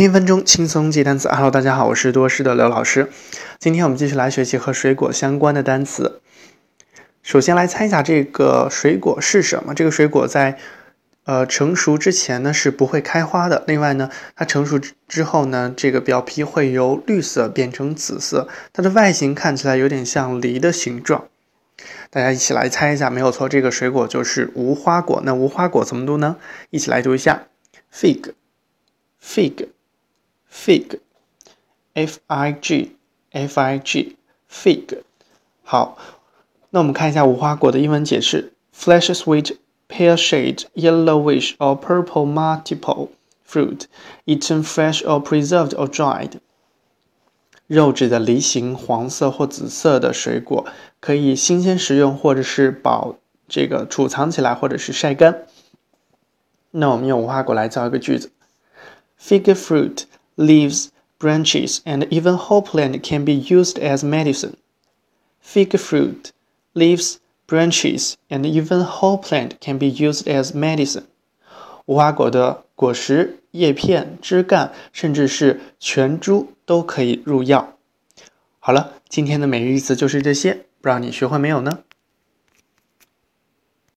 一分钟轻松记单词。Hello，大家好，我是多师的刘老师。今天我们继续来学习和水果相关的单词。首先来猜一下这个水果是什么？这个水果在呃成熟之前呢是不会开花的。另外呢，它成熟之后呢，这个表皮会由绿色变成紫色。它的外形看起来有点像梨的形状。大家一起来猜一下，没有错，这个水果就是无花果。那无花果怎么读呢？一起来读一下，fig，fig ：fig，fig，fig，f i g，f i g，fig。好，那我们看一下无花果的英文解释：flesh sweet, pear-shaped, yellowish or purple multiple fruit, eaten fresh or preserved or dried。肉质的梨形黄色或紫色的水果，可以新鲜食用，或者是保这个储藏起来，或者是晒干。那我们用无花果来造一个句子：Fig fruit, leaves, branches, and even whole plant can be used as medicine. Fig fruit, leaves, branches, and even whole plant can be used as medicine. 无花果的果实、叶片、枝干，甚至是全株都可以入药。好了，今天的每日一词就是这些，不知道你学会没有呢？